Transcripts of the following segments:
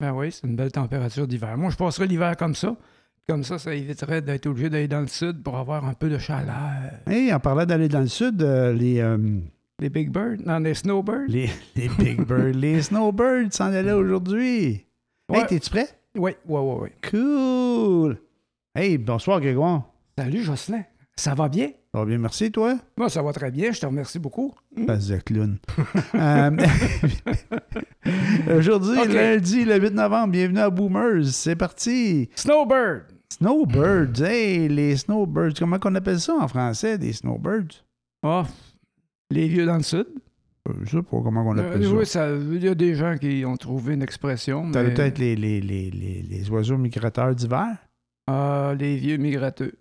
Ben oui, c'est une belle température d'hiver. Moi, je passerais l'hiver comme ça. Comme ça, ça éviterait d'être obligé d'aller dans le sud pour avoir un peu de chaleur. Hey, en parlant d'aller dans le sud, euh, les, euh, Les Big Birds? Non, les Snowbirds? les, les Big Birds, les Snowbirds s'en allaient aujourd'hui. Hey, Ouais. t'es-tu prêt? Oui, oui, oui, oui. Cool! Hey, bonsoir Grégoire. Salut, Jocelyn. Ça va bien? Ça va bien, merci, toi? Moi, ça va très bien. Je te remercie beaucoup. Passe de clown. Euh, Aujourd'hui, lundi, le 8 novembre, bienvenue à Boomers. C'est parti! Snowbird! Snowbirds, hey, les Snowbirds. Comment qu'on appelle ça en français, des Snowbirds? Ah, les vieux dans le sud. Euh, Je sais pas comment on appelle Euh, ça. oui, il y a des gens qui ont trouvé une expression. Ça mais- doit être les, les, les, les, les oiseaux migrateurs d'hiver? Ah, les vieux migrateux.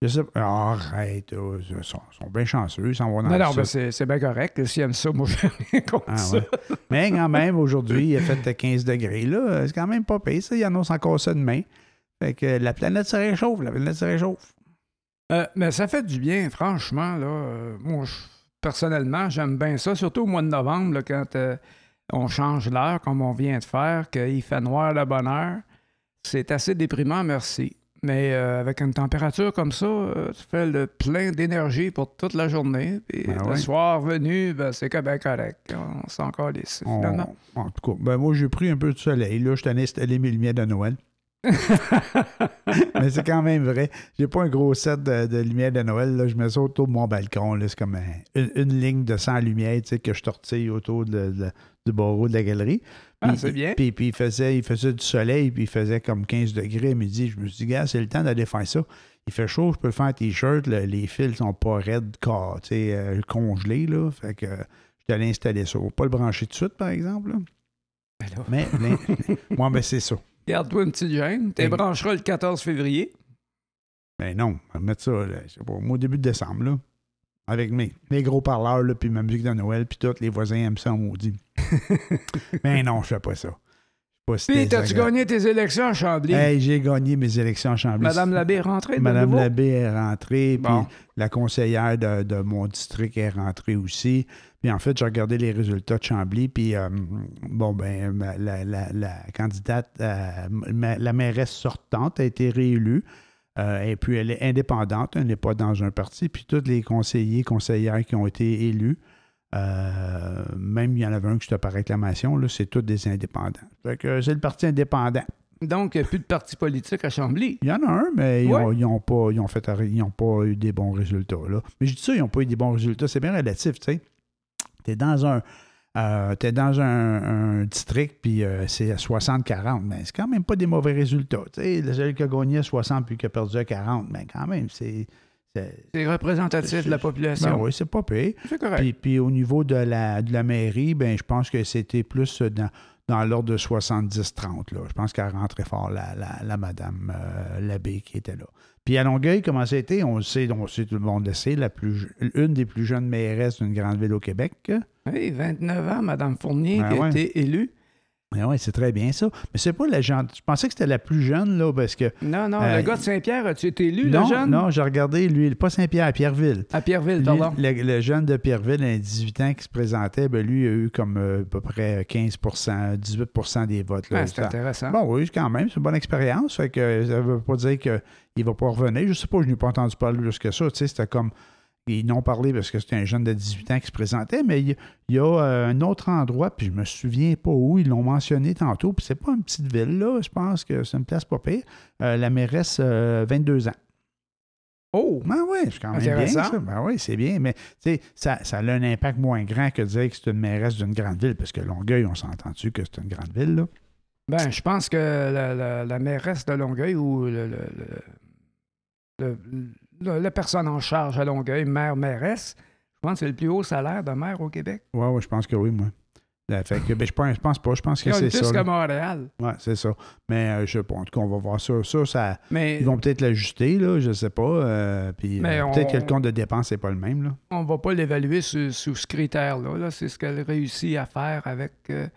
Je sais pas. Arrête, oh, ils sont, sont bien chanceux, ils s'en vont dans Non, le non, sud. ben c'est bien correct. S'ils aiment ça, moi, je rien contre Ah, ça. ouais. Mais quand même, aujourd'hui, il a fait 15 degrés. là. C'est quand même pas pire, ça. Il annonce encore ça demain. Fait que la planète se réchauffe, la planète se réchauffe. Euh, mais ça fait du bien, franchement. Là, Euh, moi, je- personnellement, j'aime bien ça, surtout au mois de novembre, là, quand euh, on change l'heure, comme on vient de faire, qu'il fait noir la bonne heure. C'est assez déprimant, merci. Mais euh, avec une température comme ça, euh, tu fais le plein d'énergie pour toute la journée. Puis Ben le soir venu, ben, c'est que ben correct. On s'en encore les On- finalement. en tout cas, ben moi, j'ai pris un peu de soleil. Là, je t'en ai installé mes lumières de Noël. Mais c'est quand même vrai. J'ai pas un gros set de, de lumière de Noël. Là. Je mets ça autour de mon balcon. C'est comme un- une, une ligne de 100 lumières que je tortille autour de- de- du barreau de la galerie. Ah, Puis- c'est bien. Puis, puis il, faisait, il faisait du soleil, puis il faisait comme 15 degrés à midi. Je me suis dit, gars, c'est le temps d'aller faire ça. Il fait chaud, je peux faire un t-shirt. le- les fils sont pas raides, car, tu sais, euh, congelés. Là. Fait que euh, je suis allé installer ça. Pas le brancher tout de suite, par exemple. Ben là, Mais, mais moi, ben, c'est ça. Garde-toi une petite gêne. Tu brancheras le 14 février. Ben non, on va mettre ça, là, je sais pas, au début de décembre, là. Avec mes, mes gros parleurs, là, puis ma musique de Noël, puis tous les voisins aiment ça, on maudit. ben non, je fais pas ça. Je suis pas si Puis, t'as-tu gagné tes élections à Chambly? Hey, j'ai gagné mes élections en Chambly. Madame Labbé est rentrée Madame? Labbé est rentrée, puis la conseillère de, de mon district est rentrée aussi. Puis en fait, j'ai regardé les résultats de Chambly, puis euh, bon, ben, la, la- la candidate, euh, la mairesse sortante a été réélue. Euh, et puis elle est indépendante, elle n'est pas dans un parti. Puis tous les conseillers, conseillères qui ont été élus, euh, même il y en avait un qui était par réclamation, là, c'est tous des indépendants. Fait que c'est le parti indépendant. Donc, il n'y a plus de parti politique à Chambly. Il y en a un, mais ils Ouais. ont, pas, ils ont fait, ils ont pas eu des bons résultats. Là. Mais je dis ça, ils n'ont pas eu des bons résultats. C'est bien relatif, tu sais. Tu es dans un. euh, t'es dans un, un district, puis euh, c'est à 60-40, mais c'est quand même pas des mauvais résultats. Tu sais, le seul qui a gagné à 60 puis qui a perdu à 40, mais quand même, c'est. C'est- représentatif de la population. Ben oui, c'est pas pire. C'est correct. Puis, puis au niveau de la, de la mairie, ben, je pense que c'était plus dans, dans l'ordre de 70-30. là. Je pense qu'elle rentrait fort, la, la, la madame euh, Labbé qui était là. Puis à Longueuil, comment ça a été? On le sait, on le sait, tout le monde le sait, la plus, une des plus jeunes mairesses d'une grande ville au Québec. Oui, 29 ans, Mme Fournier, Ben qui a été élue. Oui, ouais, c'est très bien ça. Mais c'est pas la gente. Je pensais que c'était la plus jeune, là, parce que. Non, non, Euh, le gars de Saint-Pierre, as-tu été élu, non, le jeune? non, j'ai regardé, lui, pas Saint-Pierre, à Pierreville. À Pierreville, Lui, pardon. le, le jeune de Pierreville, à 18 ans, qui se présentait, ben lui, il a eu comme euh, à peu près 15% 18% des votes. Là. Ah, c'est intéressant. Bon, oui, quand même, c'est une bonne expérience. Fait que ça veut pas dire qu'il ne va pas revenir. Je sais pas, je n'ai pas entendu parler plus que ça. Tu sais, c'était comme. Ils n'ont parlé parce que c'était un jeune de 18 ans qui se présentait, mais il y, il y a euh, un autre endroit, puis je me souviens pas où, ils l'ont mentionné tantôt, puis c'est pas une petite ville, là. Je pense que c'est une place pas pire. Euh, la mairesse, euh, 22 ans. Oh! Ben oui, c'est quand même bien ça. Ben oui, c'est bien, mais ça, ça a un impact moins grand que de dire que c'est une mairesse d'une grande ville, parce que Longueuil, on s'entend-tu que c'est une grande ville, là? Ben, je pense que la, la- la mairesse de Longueuil ou le, le- le- le- la personne en charge à Longueuil, maire, mairesse, je pense que c'est le plus haut salaire de maire au Québec. Ouais, je pense que oui, moi. Là, fait que, ben, je, pense, je pense pas, je pense que c'est plus ça. que là. Montréal. Ouais, c'est ça. Mais euh, je sais pas, en tout cas, on va voir ça. Ça, ça Mais ils vont peut-être l'ajuster, là, je sais pas. euh, puis euh, peut-être que le compte de dépenses n'est pas le même, là. on va pas l'évaluer sous, sous ce critère-là. Là. C'est ce qu'elle réussit à faire avec euh,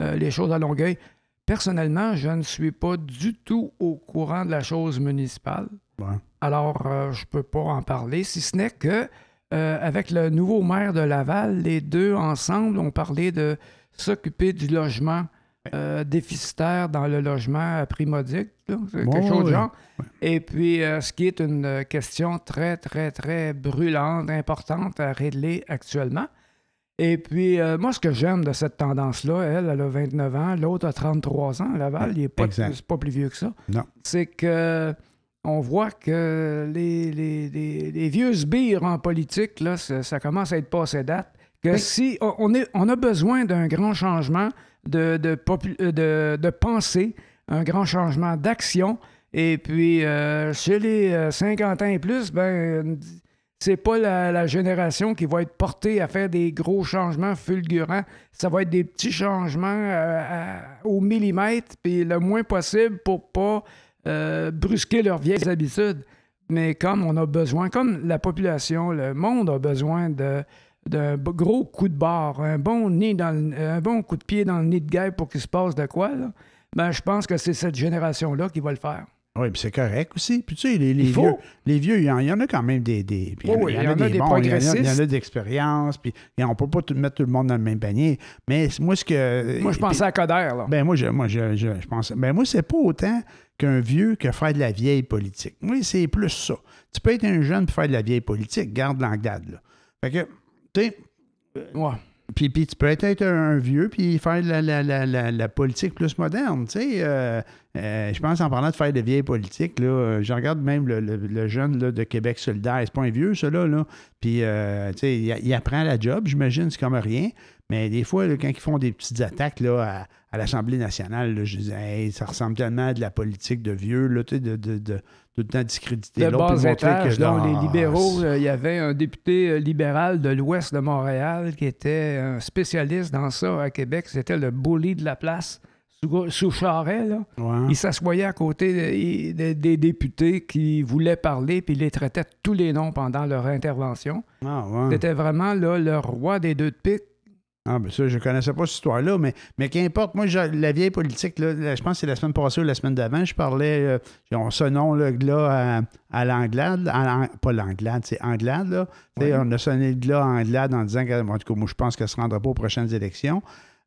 les choses à Longueuil. Personnellement, je ne suis pas du tout au courant de la chose municipale. Ouais. Alors, euh, je peux pas en parler, si ce n'est que euh, avec le nouveau maire de Laval, les deux ensemble ont parlé de s'occuper du logement euh, déficitaire dans le logement à prix modique, là, quelque chose de genre. Et puis, euh, ce qui est une question très, très, très brûlante, importante à régler actuellement. Et puis, euh, moi, ce que j'aime de cette tendance-là, elle, elle a 29 ans, l'autre a 33 ans, Laval, il n'est pas, pas plus vieux que ça. Non. C'est que on voit que les, les- les- les vieux sbires en politique, là, ça, ça commence à être passé date. Que si on, on est, on a besoin d'un grand changement de, de, popu- euh, de, de pensée, un grand changement d'action. Et puis, euh, chez les euh, 50 ans et plus, ben, c'est pas la, la génération qui va être portée à faire des gros changements fulgurants. Ça va être des petits changements euh, à- au millimètre, puis le moins possible pour pas euh, brusquer leurs vieilles habitudes. Mais comme on a besoin, comme la population, le monde a besoin d'un gros coup de barre, un bon dans un bon coup de pied dans le nid de guêpe pour qu'il se passe de quoi, là, ben, je pense que c'est cette génération-là qui va le faire. Oui, puis c'est correct aussi. Puis tu sais, les, Il vieux, les vieux, il y, en, il y en a quand même des. des puis Oui, il y en a des, bons, il y en a- il d'expérience, puis et on peut pas tout, mettre tout le monde dans le même panier. Mais moi, ce que. Moi, je pensais à Coder, là. Ben moi, je, moi, je, je. Ben moi, c'est pas autant qu'un vieux que faire de la vieille politique. Moi, c'est plus ça. Tu peux être un jeune pour faire de la vieille politique, garde l'anglade, là. Fait que, tu sais, Ouais. Puis, puis tu peux être un, vieux puis faire la, la, la, la, politique plus moderne. Tu sais, euh, euh, je pense en parlant de faire de vieille politique, là, je regarde même le, le- jeune là, de Québec solidaire. C'est pas un vieux, ça, là. là. Puis, euh, tu sais, il apprend la job, j'imagine, c'est comme rien. Mais des fois, là, quand ils font des petites attaques là, à, à l'Assemblée nationale, là, je dis, Hey, ça ressemble tellement à de la politique de vieux, là, tu sais, de, de, de, tout le temps discréditer l'autre, bas étage, que, là, ah, les libéraux, il y avait un député euh, libéral de l'ouest de Montréal qui était un spécialiste dans ça à Québec. C'était le bully de la place, sous, sous Charest, là. Ouais. Il s'assoyait à côté de- de- des députés qui voulaient parler, puis il les traitait tous les noms pendant leur intervention. Ah, ouais. C'était vraiment là, le roi des deux de pique. Ah, ben ça, je connaissais pas cette histoire-là, mais, mais qu'importe, moi, la vieille politique, là, là, je pense que c'est la semaine passée ou la semaine d'avant, je parlais, euh, on- ce nom-là, là, à, à l'Anglade, pas l'Anglade, c'est Anglade, là. On a sonné le glas à Anglade en disant que, en tout cas, moi, je pense qu'elle ne se rendra pas aux prochaines élections.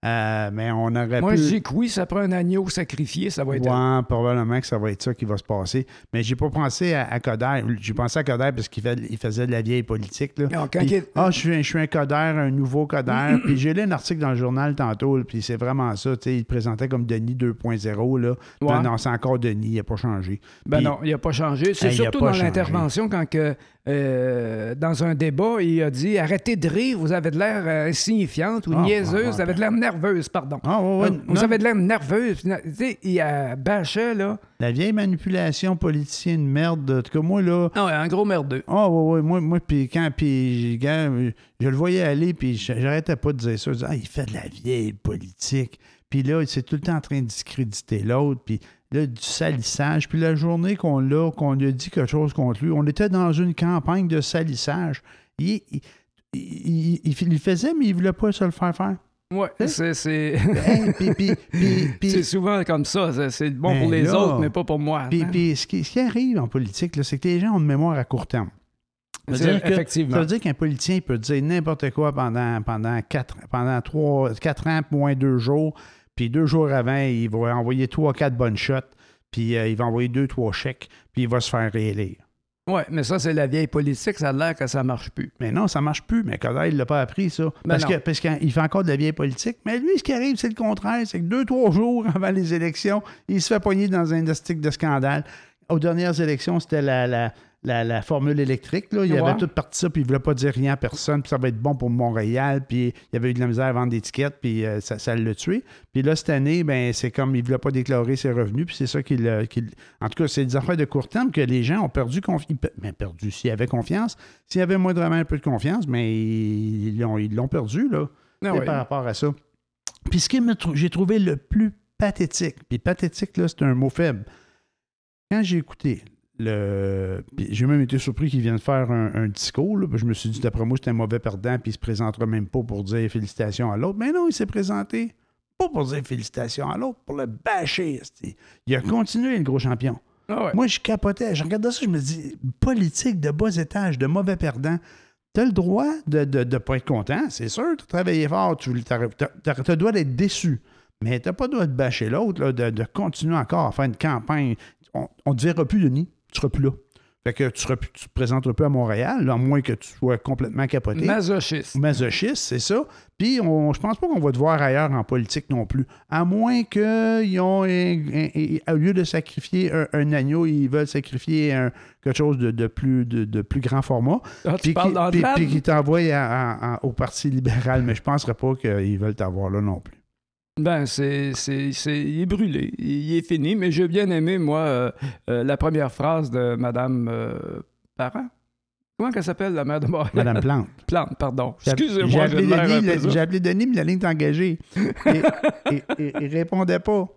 Euh, mais on aurait Moi, pu... je dis que oui, ça prend un agneau sacrifié, ça va être... Probablement que ça va être ça qui va se passer. Mais j'ai pas pensé à, à Coder. J'ai pensé à Coder parce qu'il fait- il faisait de la vieille politique. Là. Ah, quand Puis, il est- ah, je suis, un- je suis un Coder, un nouveau Coder. puis j'ai lu un article dans le journal tantôt, puis c'est vraiment ça. Il le présentait comme Denis 2.0. Là. Ouais. Non, non, c'est encore Denis, il n'a pas changé. Ben Puis- non, il n'a pas changé. C'est Hey, surtout dans l'intervention quand que, euh, dans un débat, il a dit arrêtez de rire, vous avez de l'air euh, insignifiante ou Ah, niaiseuse, vous avez de l'air nerveuse, pardon. Ah, vous Non, avez de l'air nerveuse. Tu sais, il a bâché, là. La vieille manipulation politicienne merde. En tout cas, moi, là. Non, un gros merdeux. Ah, ouais, ouais, moi, moi puis quand, puis, gars, je le voyais aller, puis je- j'arrêtais pas de dire ça. Je disais, ah, il fait de la vieille politique. Puis là, c'est tout le temps en train de discréditer l'autre, puis là, du salissage. Puis la journée qu'on l'a, qu'on lui a dit quelque chose contre lui, on était dans une campagne de salissage. Il, il, il- il- il le faisait, mais il voulait pas se le faire faire. Ouais, c'est, c'est... Hey, puis- c'est souvent comme ça. C'est, bon Ben pour les là. autres, mais pas pour moi. puis- hein. puis ce, qui, ce qui arrive en politique, c'est que les gens ont une mémoire à court terme. Ça veut dire que- effectivement. Ça veut dire qu'un politicien peut dire n'importe quoi pendant, pendant, quatre, pendant trois, quatre ans, moins deux jours, puis deux jours avant, il va envoyer trois, quatre bonnes shots, puis euh, il va envoyer deux, trois chèques, puis il va se faire réélire. Ouais, mais ça, c'est la vieille politique. Ça a l'air que ça marche plus. Mais non, ça marche plus. Mais Coder, il l'a pas appris, ça. Ben Parce que parce qu'il fait encore de la vieille politique. Mais lui, ce qui arrive, c'est le contraire. C'est que deux, trois jours avant les élections, il se fait pogner dans un stick de scandale. Aux dernières élections, c'était la, la, la, la formule électrique. Là. Il Ouais. avait tout parti ça, puis il ne voulait pas dire rien à personne, puis ça va être bon pour Montréal, puis il y avait eu de la misère à vendre des tickets, puis euh, ça, ça l'a tué. Puis là, cette année, ben, c'est comme il ne voulait pas déclarer ses revenus, puis c'est ça qu'il. En tout cas, c'est des affaires de court terme que les gens ont perdu confiance. Mais perdu, s'il y avait confiance. S'il y avait moindrement un peu de confiance, mais ils l'ont, ils l'ont perdu, là, Ah ouais. par rapport à ça. Puis ce que trou- j'ai trouvé le plus pathétique, puis pathétique, là, c'est un mot faible. Quand j'ai écouté le. J'ai même été surpris qu'il vienne faire un, un discours. là, puis je me suis dit, d'après moi, c'était un mauvais perdant, puis il se présentera même pas pour dire félicitations à l'autre. Mais non, il s'est présenté pas pour dire félicitations à l'autre, pour le bâcher. Il a continué, le gros champion. Ah ouais. Moi, je capotais. Je regardais ça, je me dis, politique de bas étage, de mauvais perdant. Tu as le droit de ne pas être content, c'est sûr. Tu as travaillé fort, tu as le droit d'être déçu. Mais tu n'as pas le droit de bâcher l'autre, de, de continuer encore à faire une campagne. On ne verra plus, Denis. Tu seras plus là. Fait que tu ne te présenteras plus à Montréal, là, à moins que tu sois complètement capoté. Masochiste. Masochiste, c'est ça. Puis on, je pense pas qu'on va te voir ailleurs en politique non plus. À moins qu'ils ont, un- un- un- au lieu de sacrifier un, agneau, ils veulent sacrifier quelque chose de, de plus, de, de plus grand format. Ah, tu Puis qu'ils t'envoient au Parti libéral. Mais je ne penserais pas qu'ils veulent t'avoir là non plus. Ben, c'est, c'est, c'est- il est brûlé. Il, est fini, mais j'ai bien aimé, moi, euh, euh, la première phrase de Madame euh, Parent. Comment qu'elle s'appelle, la mère de Montréal? Madame Plante. Plante, pardon. Excusez-moi, J'ai appelé, Denis, le- j'ai appelé Denis, mais la ligne est engagée. Et, il répondait pas.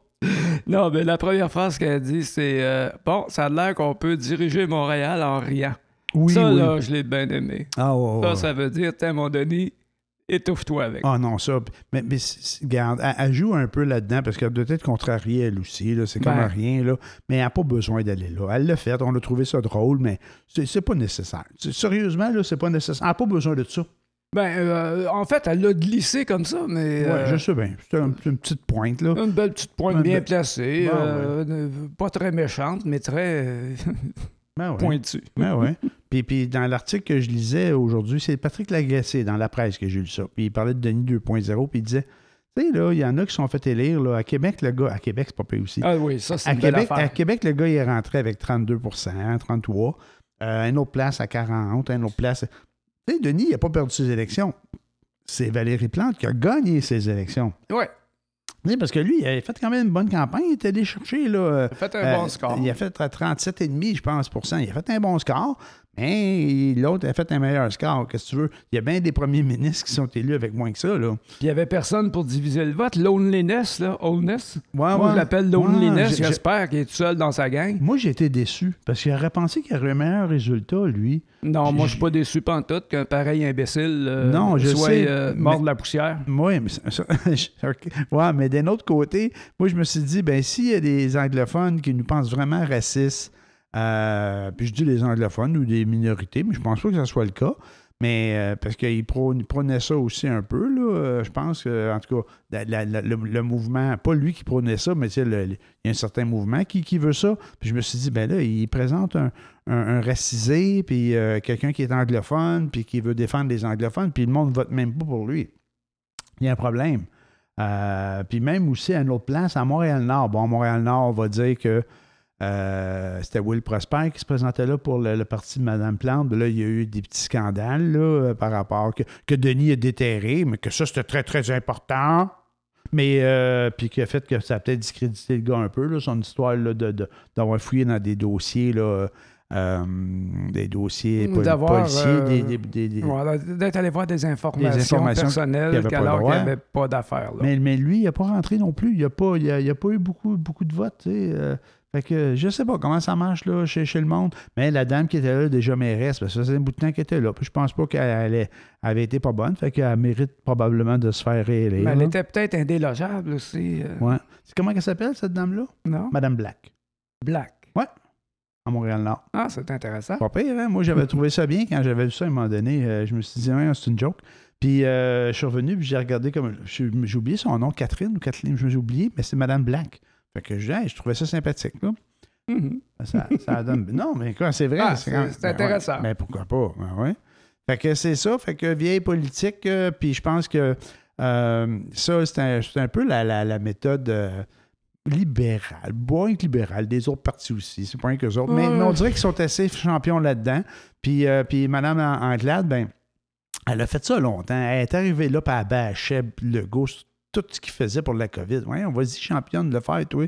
Non, mais la première phrase qu'elle dit, c'est Bon, ça a l'air qu'on peut diriger Montréal en riant. Oui, ça, oui. là, je l'ai bien aimé. Ah, ouais, Ça, ouais. ça veut dire, tiens, mon Denis, étouffe-toi avec. Ah non, ça. Mais, mais regarde, elle, elle joue un peu là-dedans parce qu'elle doit être contrariée elle aussi. là, C'est comme Ben. rien. Là, mais elle n'a pas besoin d'aller là. Elle l'a fait. On a trouvé ça drôle, mais c'est pas nécessaire. Sérieusement, là, c'est pas nécessaire. Elle n'a pas besoin de ça. Ben, euh, en fait, elle l'a glissé comme ça, mais. Ouais, euh, je sais bien. C'est une petite pointe. là. Une belle petite pointe bien placée, euh, pas très méchante, mais très Ben ouais. pointue. Ben ouais. Puis, puis dans l'article que je lisais aujourd'hui, c'est Patrick Lagacé dans la presse que j'ai lu ça. Puis il parlait de Denis 2.0, puis il disait Tu sais, là, il y en a qui sont fait élire. Là, à Québec, le gars, à Québec, c'est pas payé aussi. Ah oui, ça, c'est à, une belle à. Québec, le gars, il est rentré avec 32% 33 euh, Une autre place à 40 une autre place. Tu sais, Denis, il n'a pas perdu ses élections. C'est Valérie Plante qui a gagné ses élections. Ouais, Sais, parce que lui, il a fait quand même une bonne campagne. Il est allé chercher, là. euh, faites un euh, bon score. Il a fait à 37,5, je pense, pour cent. Il a fait un bon score, mais l'autre a fait un meilleur score. Qu'est-ce que tu veux? Il y a bien des premiers ministres qui sont élus avec moins que ça, là. Puis il n'y avait personne pour diviser le vote. Loneliness, là, Oldness. Ouais, Moi, ouais. je l'appelle Loneliness. J'espère qu'il est tout seul dans sa gang. Moi, j'ai été déçu parce qu'il aurait pensé qu'il y aurait un meilleur résultat, lui. Non, moi, je suis pas déçu pantoute qu'un pareil imbécile euh, Non, je soit sais, euh, mort mais- de la poussière. Oui, mais ça- ouais, mais d'un autre côté, moi, je me suis dit, ben s'il y a des anglophones qui nous pensent vraiment racistes, euh, puis je dis les anglophones ou des minorités, mais je pense pas que ce soit le cas. Mais euh, parce qu'ils prônaient ça aussi un peu, là. euh, je pense que, en tout cas, le, mouvement, pas lui qui prônait ça, mais il y a un certain mouvement qui, veut ça. Puis je me suis dit, ben là, il présente un, un- racisé, puis euh, quelqu'un qui est anglophone, puis qui veut défendre les anglophones, puis le monde vote même pas pour lui. Il y a un problème. Euh, puis même aussi à une autre place, à Montréal-Nord. Bon, Montréal-Nord, on va dire que euh, c'était Will Prosper qui se présentait là pour le, le parti de Mme Plante. Là, il y a eu des petits scandales là, euh, par rapport que, que Denis a déterré, mais que ça, c'était très, très important. Mais, euh, puis qui a fait que ça a peut-être discrédité le gars un peu, là, son histoire là, de, de- d'avoir fouillé dans des dossiers, là, euh, des dossiers policiers, euh, des- des- des- des- Voilà, D'être allé voir des informations, personnelles pas alors qu'il n'y avait pas d'affaires. là. Mais, mais lui, il n'a pas rentré non plus. Il n'a pas, il a, a pas eu beaucoup, beaucoup de votes. Fait que je sais pas comment ça marche là, chez, chez le monde. Mais la dame qui était là, déjà mairesse, parce que ça faisait un bout de temps qu'elle était là. Puis je pense pas qu'elle avait été pas bonne. Fait qu'elle mérite probablement de se faire réélire. Mais elle là. était peut-être indélogeable aussi. euh, Ouais. C'est comment elle s'appelle, cette dame-là? Non? Madame Black, Black. à Montréal-Nord. Ah, c'est intéressant. Pas pire, hein? Moi, j'avais trouvé ça bien quand j'avais vu ça à un moment donné. euh, je me suis dit, Ouais, c'est une joke. Puis euh, je suis revenu, puis j'ai regardé comme. J'ai j'ai oublié son nom, Catherine ou Kathleen, je me suis oublié, mais c'est Madame Black. Fait que je, Hey, je trouvais ça sympathique, là. Mhm. Ça, ça donne. Non, mais quoi, c'est vrai. Ah, c'est ben ouais. intéressant. Mais pourquoi pas? Ben ouais. Fait que c'est ça. Fait que vieille politique, euh, puis je pense que euh, ça, c'est un, c'est un peu la, la- la méthode euh, libérale, que libérale, des autres partis aussi. C'est pas autres. Mais, on dirait qu'ils sont assez champions là-dedans. Puis, puis Mme Anglade, ben, elle a fait ça longtemps. Elle est arrivée là, puis elle bâchait le gauche tout ce qu'il faisait pour la COVID. Ouais, on vas-y, championne de le faire, toi.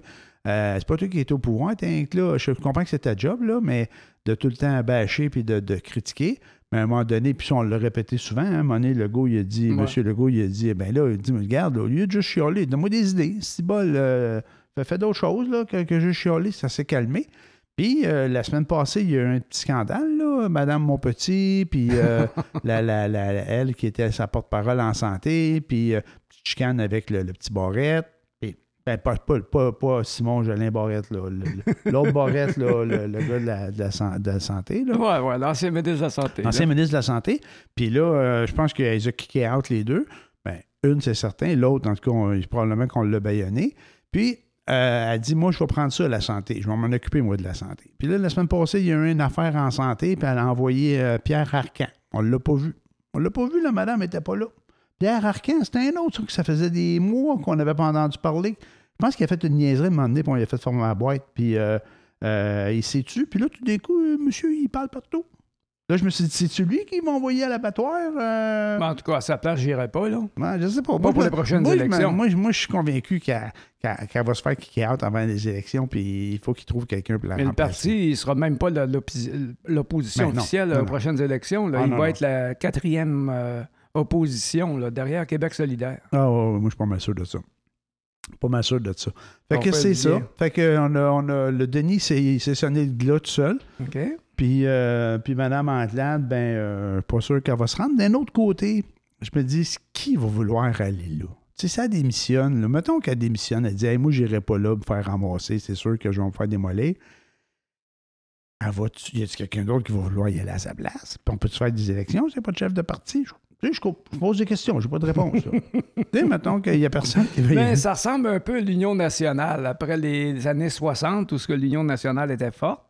Euh, c'est pas toi qui es au pouvoir, t'es là. Je comprends que c'est ta job, là, mais de tout le temps bâcher puis de, de critiquer. Mais à un moment donné, puis on l'a répété souvent, hein, à un moment donné, Legault, il a dit, Ouais. Monsieur Legault, il a dit, ben là, il dit, mais regarde, là, au lieu de juste chialer, donne-moi des idées. Si bol, euh, fais, fais d'autres choses là, que, que juste chialer, ça s'est calmé. Puis euh, la semaine passée, il y a eu un petit scandale, là, Madame Monpetit, puis euh, la, la, la- elle qui était sa porte-parole en santé, puis euh, petite chicane avec le, le petit Barrette. Puis, ben, pas, pas, pas, pas Simon Jolin Barrette, l'autre Barrette, là, le, le gars de la, de la san- de la santé. Là. Ouais, ouais, l'ancien ministre de la Santé. là. Ancien ministre de la Santé. Puis là, euh, je pense qu'ils ont kické out les deux. Ben, Une, c'est certain. L'autre, en tout cas, on- probablement qu'on l'a baïonné. Puis, euh, elle dit Moi, je vais prendre ça, la santé. Je vais m'en occuper, moi, de la santé. Puis là, la semaine passée, il y a eu une affaire en santé, puis elle a envoyé euh, Pierre Arcan. On l'a pas vu. On l'a pas vu, la madame n'était pas là. Pierre Arcan, c'était un autre, que ça faisait des mois qu'on n'avait pas entendu parler. Je pense qu'il a fait une niaiserie à un moment donné, puis on lui a fait former la boîte, puis euh, euh, il s'est tu. Puis là, tout d'un coup, euh, monsieur, il parle partout. Là, je me suis dit, c'est-tu lui qui m'a envoyé à l'abattoir? Euh, Mais en tout cas, à sa place, j'irai pas, là. Ouais, je sais pas. Pas Moi, pour les prochaines moi, élections. Moi, je- moi, je suis convaincu qu'elle va se faire kick out avant les élections, puis il faut qu'il trouve quelqu'un pour la Mais le remplacer. parti, il sera même pas l'opposition Ben officielle aux prochaines élections. là. Ah, il non, va non. être la quatrième opposition là, derrière Québec solidaire. Ah, ouais, ouais, moi, je suis pas mal sûr de ça. Pas mal sûr de ça. Fait On que c'est ça. Fait que on a, on a- le Denis s'est il s'est sonné le glas tout seul. OK? Puis, euh, puis Mme Antelade, ben, euh, pas sûr qu'elle va se rendre. D'un autre côté, je me dis, qui va vouloir aller là? Tu sais, ça démissionne. Là. Mettons qu'elle démissionne, elle dit, hey, moi, j'irai pas là me faire ramasser, c'est sûr que je vais me faire démolir. Elle va y a quelqu'un d'autre qui va vouloir y aller à sa place? Puis on peut-tu faire des élections? C'est pas de chef de parti? Je, je, pose des questions, j'ai pas de réponse. tu sais, mettons qu'il y a personne qui veut aller. ça ressemble un peu à l'Union nationale. Après les années 60, où ce que l'Union nationale était forte,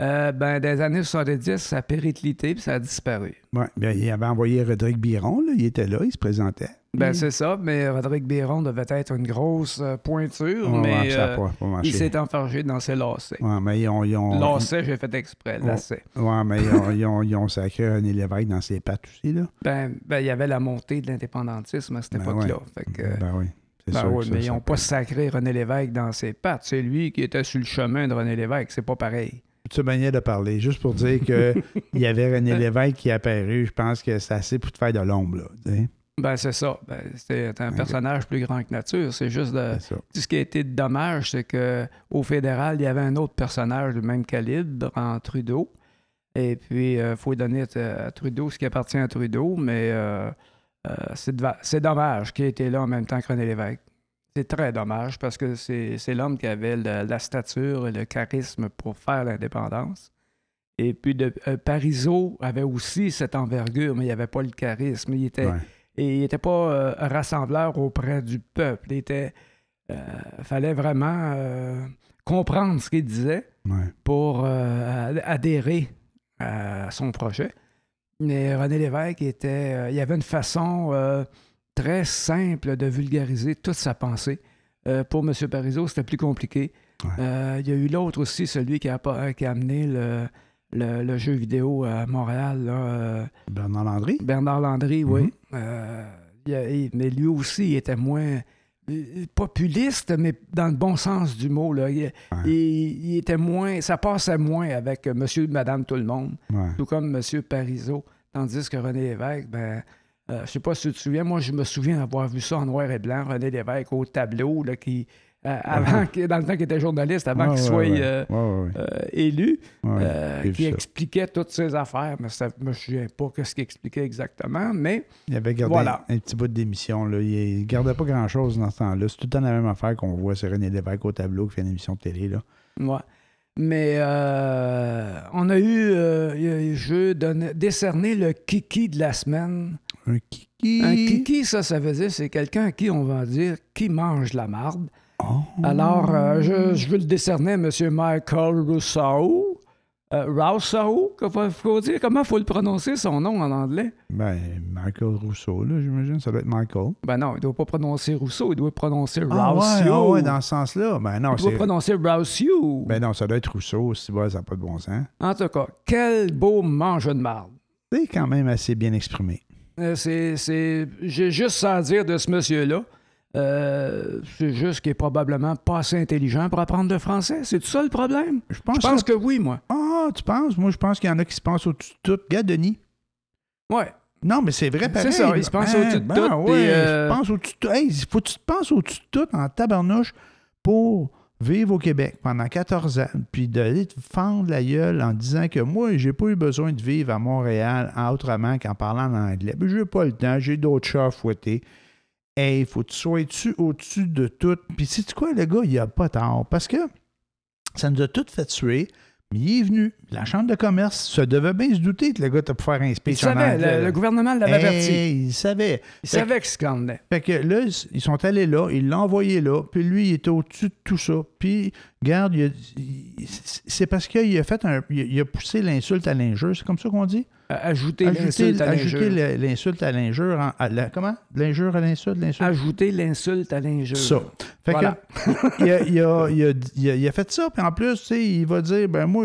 euh, ben, des années 70, ça a périclité puis ça a disparu. Ouais, bien, il avait envoyé Rodrigue Biron, là, il était là, il se présentait. Ben, Puis- c'est ça, mais Rodrigue Biron devait être une grosse euh, pointure, Ouais, mais ouais, ça a euh, pas- pas marché. il s'est enfargé dans ses lacets. Ouais, mais ils ont. Ils ont Lacets, j'ai fait exprès, lacets. ouais, mais ils ont, ils ont, ils ont sacré René Lévesque dans ses pattes aussi, là. Ben, ben, il y avait la montée de l'indépendantisme à cette Ben époque-là. Ben oui. Ben oui, mais ils n'ont pas sacré René Lévesque dans ses pattes. C'est lui qui était sur le chemin de René Lévesque. C'est pas pareil. Tu manière de parler, juste pour dire qu'il y avait René Lévesque qui est apparu, je pense que c'est assez pour te faire de l'ombre, là. Ben, c'est ça. Ben, c'est un personnage plus grand que nature. C'est juste de. Ce qui a été dommage, c'est qu'au fédéral, il y avait un autre personnage du même calibre en Trudeau. Et puis, il faut donner à Trudeau ce qui appartient à Trudeau, mais euh, euh, c'est dommage qu'il ait été là en même temps que René Lévesque. C'est très dommage parce que c'est l'homme qui avait le- la stature et le charisme pour faire l'indépendance. Et puis, de, euh, Parizeau avait aussi cette envergure, mais il n'avait pas le charisme. Il était, Ouais. et il n'était pas euh, rassembleur auprès du peuple. Il était. euh, fallait vraiment comprendre ce qu'il disait Ouais. pour ad- adhérer à son projet. Mais René Lévesque était. il y avait une façon très simple de vulgariser toute sa pensée. Euh, pour M. Parizeau, c'était plus compliqué. Ouais. Euh, il y a eu l'autre aussi, celui qui a, qui a amené le, le- le jeu vidéo à Montréal, là, euh, Bernard Landry? Bernard Landry, oui. Mhm. Euh, il a- il- mais lui aussi, il était moins euh, populiste, mais dans le bon sens du mot. Là. Il, était moins. Ça passait moins avec euh, monsieur, madame, tout le monde, Ouais. tout comme monsieur Parizeau. Tandis que René Lévesque, ben. Euh, je sais pas si tu te souviens, moi je me souviens d'avoir vu ça en noir et blanc, René Lévesque au tableau, là, qui, euh, avant, qu'il- dans le temps qu'il était journaliste, avant Ouais, qu'il soit ouais. Ouais, euh, élu, qui expliquait toutes ses affaires, mais ça, je me souviens pas ce qu'il expliquait exactement, mais Il avait gardé Voilà. un, un petit bout d'émission. Là. Il ne gardait pas grand-chose dans ce temps-là. C'est tout le temps la même affaire qu'on voit sur René Lévesque au tableau qui fait une émission de télé. Là. Mais euh, on a eu, euh, je veux donner- décerner le kiki de la semaine. Un kiki. Un kiki, ça, ça veut dire c'est quelqu'un à qui on va dire qui mange la marde. Oh. Alors, euh, je, je veux le décerner à M. Michael Rousseau. Euh, Rousseau, faut, faut dire, comment faut le prononcer son nom en anglais? Ben, Michael Rousseau, là, j'imagine. Ça doit être Michael. Ben non, il doit pas prononcer Rousseau, il doit prononcer Ah ouais, Rousseau. ah ouais, dans ce sens-là. Ben non, il doit prononcer Rousseau. Ben non, ça doit être Rousseau. Si bon, ça n'a pas de bon sens. En tout cas, quel beau mange de marde. C'est quand même assez bien exprimé. Euh, c'est, c'est- J'ai juste ça à dire de ce monsieur-là. Euh, c'est juste qu'il est probablement pas assez intelligent pour apprendre le français. C'est tout ça le problème? Je pense, Je pense que... que oui, moi. Ah, tu penses? Moi, je pense qu'il y en a qui se pensent au-dessus de tout. Regarde, Denis. Ouais. Non, mais c'est vrai, pareil. C'est ça, là. il se pense Ben, au-dessus de ben tout, puis, euh, je pense au-dessus de tout. Hey, il faut que tu te penses au-dessus de tout en tabarnouche pour vivre au Québec pendant 14 ans, puis d'aller te fendre la gueule en disant que moi, j'ai pas eu besoin de vivre à Montréal en autrement qu'en parlant en anglais. Ben, j'ai pas le temps, j'ai d'autres chats à fouetter. Hey, faut que tu sois -tu au-dessus de tout. Puis sais-tu quoi, le gars, il a pas tort. Parce que ça nous a tout fait tuer. Mais il est venu. La Chambre de commerce se devait bien se douter que le gars t'a pu faire un Il speech en savait, le, le gouvernement l'avait averti. Hey, il savait. Il Fait savait que ce venait. Fait que là, ils sont allés là, ils l'ont envoyé là, puis lui, il était au-dessus de tout ça. Puis, regarde, il il- c'est parce qu'il a fait un. Il il a poussé l'insulte à l'injure, c'est comme ça qu'on dit? Ajouter Ajouter, l'insulte à ajouter l'injure. le- l'insulte à l'injure. en- à la- comment? L'injure à l'insulte, l'insulte? Ajouter l'insulte à l'injure. Ça. Fait Voilà. que, il, a, il a- il a- il a- il a fait ça, puis en plus, il va dire, ben moi,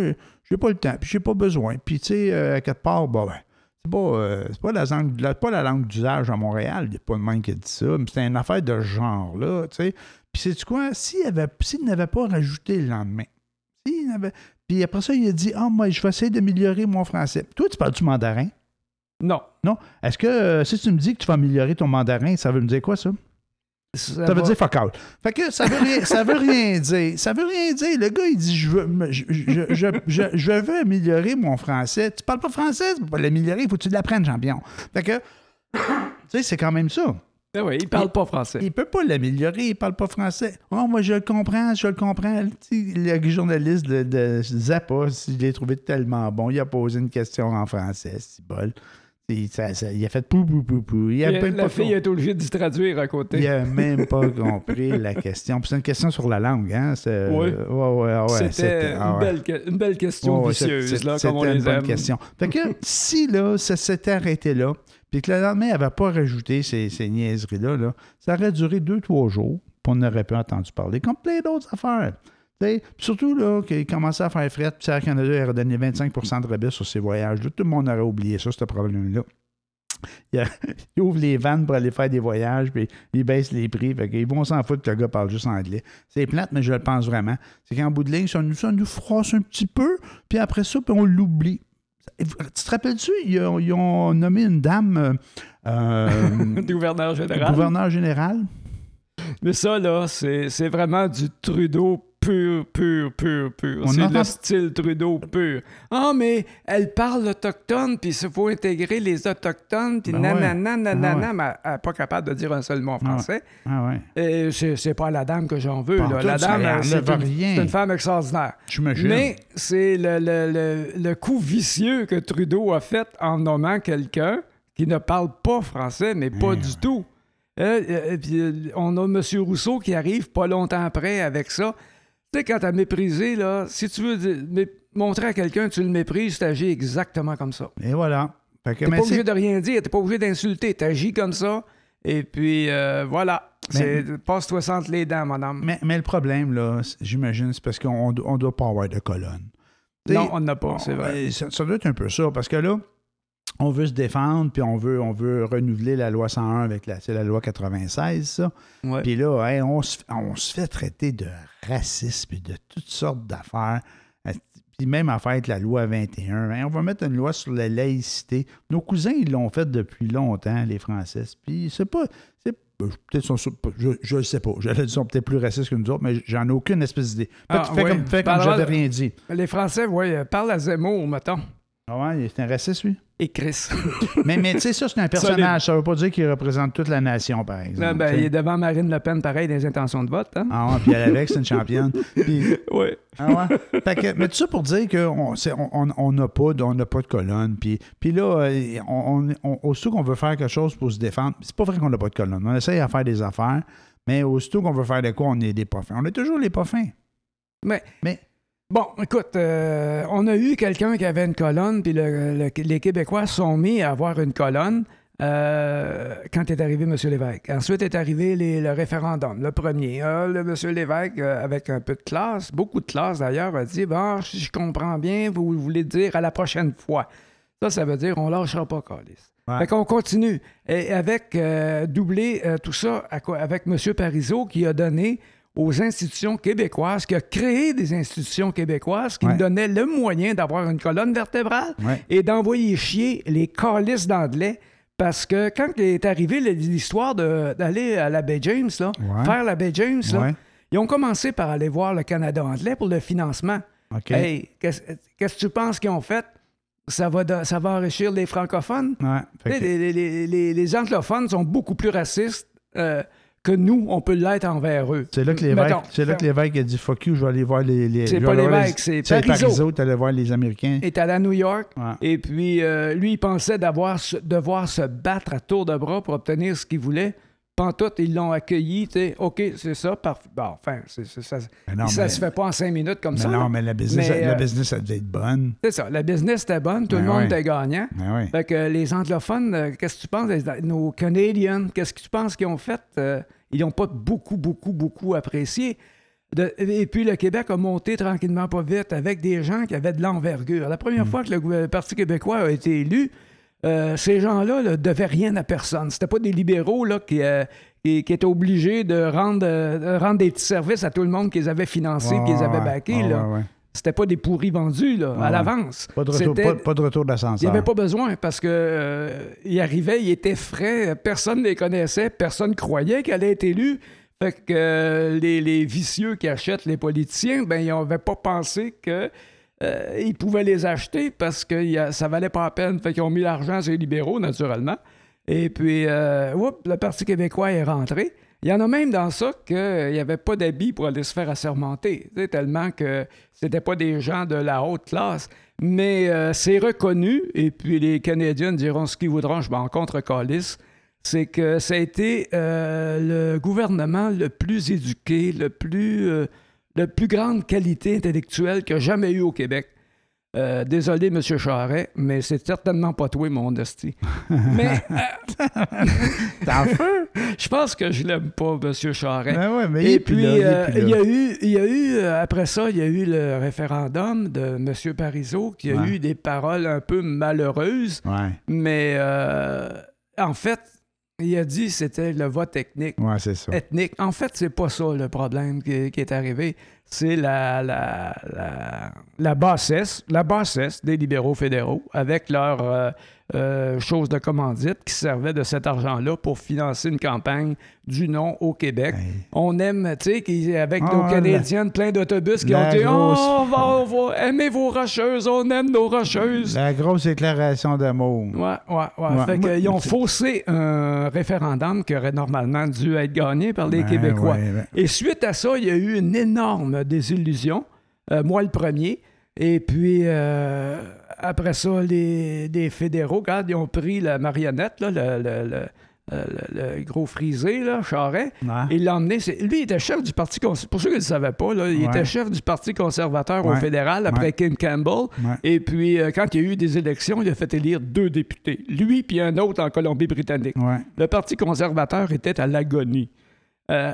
j'ai pas le temps, puis j'ai pas besoin. Puis, tu sais, euh, à quelque part, bon, ben, c'est pas, euh, pas, la pas la langue d'usage à Montréal, il n'y a pas de même qui a dit ça, mais c'est une affaire de genre, là, tu sais. Puis, sais-tu quoi? S'il n'avait pas rajouté le lendemain, s'il n'avait... Puis après ça, il a dit, ah, moi, je vais essayer d'améliorer mon français. Toi, tu parles du mandarin? Non. Non? Est-ce que euh, si tu me dis que tu vas améliorer ton mandarin, ça veut me dire quoi, ça? Ça, Ça veut dire fuck all. Fait que ça veut rien, ça veut rien dire. Ça veut rien dire. Le gars, il dit je veux, je, je, je, je, je veux améliorer mon français. Tu parles pas français, tu peux pas l'améliorer, il faut que tu l'apprennes, champion. Fait que, tu sais, c'est quand même ça. Ben oui, il parle pas français. Il peut pas l'améliorer, il parle pas français. Oh, moi, je le comprends, je le comprends. Le journaliste de, de Zappa, il l'a trouvé tellement bon, il a posé une question en français, c'est bol. Il, ça- ça- il a fait pou, pou, pou, pou. Il a Et même la pas fille est obligée d'y traduire à côté. il a même pas compris la question. C'est une question sur la langue, hein? C'est- Oui. Ouais, ouais, ouais. C'était ah une, ouais. belle, une belle question vicieuse, c'est- là, comme on C'était les une bonne question. Fait que si, là, ça s'était arrêté là, puis que le lendemain, il n'avait pas rajouté ces, ces niaiseries-là, là, ça aurait duré deux, trois jours, puis on n'aurait pas entendu parler, comme plein d'autres affaires. Puis surtout, là, qu'il commençait à faire fret, puis Air Canada il aurait donné 25% de rabais sur ses voyages. Tout le monde aurait oublié ça, ce problème-là. Il, ouvre les vannes pour aller faire des voyages, puis il baisse les prix. Fait qu'ils vont s'en foutre que le gars parle juste anglais. C'est plate, mais je le pense vraiment. C'est qu'en bout de ligne, ça nous, ça nous froisse un petit peu, puis après ça, puis on l'oublie. Tu te rappelles-tu, ils, ont- ils ont nommé une dame euh, euh, gouverneur général. gouverneur général? Mais ça, là, c'est vraiment du Trudeau pur, pur, pur, pur. On C'est entend- le style Trudeau pur. Ah, mais elle parle autochtone, puis il faut intégrer les autochtones, puis Ben ouais. nanana, nanana, Ah ouais. mais elle n'est pas capable de dire un seul mot en français. Ah ouais. Et c'est c'est pas la dame que j'en veux. Là. La dame, c'est une, rien. c'est une femme extraordinaire. Mais c'est le, le, le, le coup vicieux que Trudeau a fait en nommant quelqu'un qui ne parle pas français, mais pas du ouais. tout. Euh, euh, puis, euh, on a M. Rousseau qui arrive pas longtemps après avec ça. Tu sais, quand t'as méprisé, là, si tu veux dire- montrer à quelqu'un que tu le méprises, t'agis exactement comme ça. Et voilà. T'es pas obligé de rien dire, t'es pas obligé d'insulter, t'agis comme ça, et puis euh, voilà. C'est Passe-toi entre les dents, madame. mais, mais le problème, là, j'imagine, c'est parce qu'on ne doit pas avoir de colonne. Non, on n'a pas, c'est vrai. Ça, ça doit être un peu ça, parce que là, on veut se défendre, puis on veut, on veut renouveler la loi 101 avec la, c'est la loi 96, ça. Ouais. Puis là, hey, on, se, on se fait traiter de racisme et de toutes sortes d'affaires. Puis même affaire avec la loi 21. Hey, on va mettre une loi sur la laïcité. Nos cousins, ils l'ont fait depuis longtemps, les Français. Puis c'est pas. c'est- euh, Peut-être sont, je ne sais pas. Ils sont peut-être plus racistes que nous autres, mais j'en ai aucune espèce d'idée. Fait, Ah, ouais. comme, fais comme Ben j'avais rien dit. Les Français, ouais, euh, parle à Zemmour, mettons. Ah ouais, c'est un raciste, lui? Et Chris. mais, mais tu sais, ça, c'est un personnage. Ça veut pas dire qu'il représente toute la nation, par exemple. Là, ben, il est devant Marine Le Pen, pareil, des intentions de vote. Hein? Ah ouais, puis elle avec, c'est une championne. Puis, Oui. ah ouais? Fait que, mais tout ça pour dire qu'on c'est- on, on, on n'a pas, de- on n'a pas de colonne. Puis, puis là, euh, on, on, on- aussitôt qu'on veut faire quelque chose pour se défendre, c'est pas vrai qu'on n'a pas de colonne. On essaye à faire des affaires, mais aussitôt qu'on veut faire de quoi, on est des pas fins. On est toujours les pas fins. Mais, Mais- bon, écoute, euh, on a eu quelqu'un qui avait une colonne, puis le- le- les Québécois sont mis à avoir une colonne euh, quand est arrivé M. Lévesque. Ensuite est arrivé les- le référendum, le premier. Ah, le M. Lévesque, euh, avec un peu de classe, beaucoup de classe d'ailleurs, a dit Bon, si je comprends bien, vous voulez dire à la prochaine fois. Ça, ça veut dire on lâchera pas, Calis. Ouais. Fait qu'on continue. Et avec doubler euh, tout ça avec M. Parizeau qui a donné aux institutions québécoises, qui a créé des institutions québécoises qui Ouais. nous donnaient le moyen d'avoir une colonne vertébrale Ouais. et d'envoyer chier les calices d'anglais. Parce que quand est arrivée l'histoire d'aller à la baie James, là, Ouais. faire la baie James, là, ils ont commencé par aller voir le Canada anglais pour le financement. Hey, qu'est-ce que tu penses qu'ils ont fait? Ça va, de- ça va enrichir les francophones? Ouais. Fait Tu sais, que- Les, les- les- les- les anglophones sont beaucoup plus racistes euh, que nous, on peut l'être envers eux. C'est là que l'évêque, Mettons, c'est là que l'évêque a dit fuck you, je vais aller voir les. les C'est pas l'évêque, c'est c'est Parizeau. Tu allais voir les Américains. est allé à New York Ouais. et puis euh, lui, il pensait d'avoir, devoir se battre à tour de bras pour obtenir ce qu'il voulait. Pantoute, ils l'ont accueilli, tu sais, OK, c'est ça, parfait. Bon, enfin, c'est- c'est- ça, non, ça mais- se fait pas en cinq minutes comme mais ça. non, là. mais la business, Mais, la euh, business, ça devait être bonne. C'est ça, la business était bonne, tout le monde était gagnant. Oui. Fait que les anglophones, euh, qu'est-ce que tu penses? les- Nos Canadiens, qu'est-ce que tu penses qu'ils ont fait? Euh, ils n'ont pas beaucoup, beaucoup, beaucoup apprécié. De- et puis le Québec a monté tranquillement pas vite avec des gens qui avaient de l'envergure. La Mm. première fois que le Parti québécois a été élu, euh, ces gens-là ne devaient rien à personne. C'était pas des libéraux là, qui, euh, qui, qui étaient obligés de rendre, euh, rendre des petits services à tout le monde qu'ils avaient financé, Ouais, qu'ils ouais, avaient baqués. Ouais, là. ouais, ouais. C'était pas des pourris vendus là, à l'avance. Pas de retour, C'était- pas, pas de retour il d'ascenseur. n'y avait pas besoin parce que il arrivait, il était frais, personne ne les connaissait, personne croyait qu'elle allait être élue. Fait que les, les vicieux qui achètent les politiciens, ben ils n'avaient pas pensé que euh, ils pouvaient les acheter parce que ça valait pas la peine. Fait qu'ils ont mis l'argent sur les libéraux, naturellement. Et puis, euh, le Parti québécois est rentré. Il y en a même dans ça qu'il n'y avait pas d'habits pour aller se faire assermenter, tellement que c'était pas des gens de la haute classe. Mais euh, c'est reconnu, et puis les Canadiens diront ce qu'ils voudront, je m'en contre calice, c'est que ça a été euh, le gouvernement le plus éduqué, le plus, le plus grande qualité intellectuelle a jamais eu au Québec. Euh, désolé, M. Charret, mais c'est certainement pas toi, mon hostie. mais euh, T'es en feu? je pense que je l'aime pas, M. Charret. Ben ouais, mais Et puis, euh, il y a eu, il y a eu euh, après ça, il y a eu le référendum de M. Parizeau qui a Ouais. eu des paroles un peu malheureuses, Ouais, mais en fait, il a dit que c'était le vote technique, ouais, c'est ça. ethnique. En fait, c'est pas ça le problème qui, qui est arrivé. C'est la, la, la, la bassesse, la bassesse des libéraux fédéraux avec leur euh, euh, chose de commandite qui servait de cet argent-là pour financer une campagne du non au Québec. Hey. On aime, tu sais, avec Ah, nos Canadiennes, plein d'autobus qui ont dit grosse- Oh, on va, on va aimer vos rocheuses, on aime nos rocheuses. La grosse déclaration d'amour. Ouais, ouais, ouais. Ouais. Fait Moi, qu'ils ont faussé un référendum qui aurait normalement dû être gagné par les Ben Québécois. ouais, ben- Et suite à ça, il y a eu une énorme désillusion. Euh, moi, le premier. Et puis, euh, après ça, les, les fédéraux, regarde, ils ont pris la marionnette, là, le, le- le- le- le gros frisé, là, Charret, Ouais. et il l'a emmené. Lui, il était chef du Parti conservateur. Pour ceux qui ne le savaient pas, là, il Ouais. était chef du Parti conservateur au fédéral après. Kim Campbell. Et puis, euh, quand il y a eu des élections, il a fait élire deux députés. Lui, puis un autre en Colombie-Britannique. Le Parti conservateur était à l'agonie. Euh,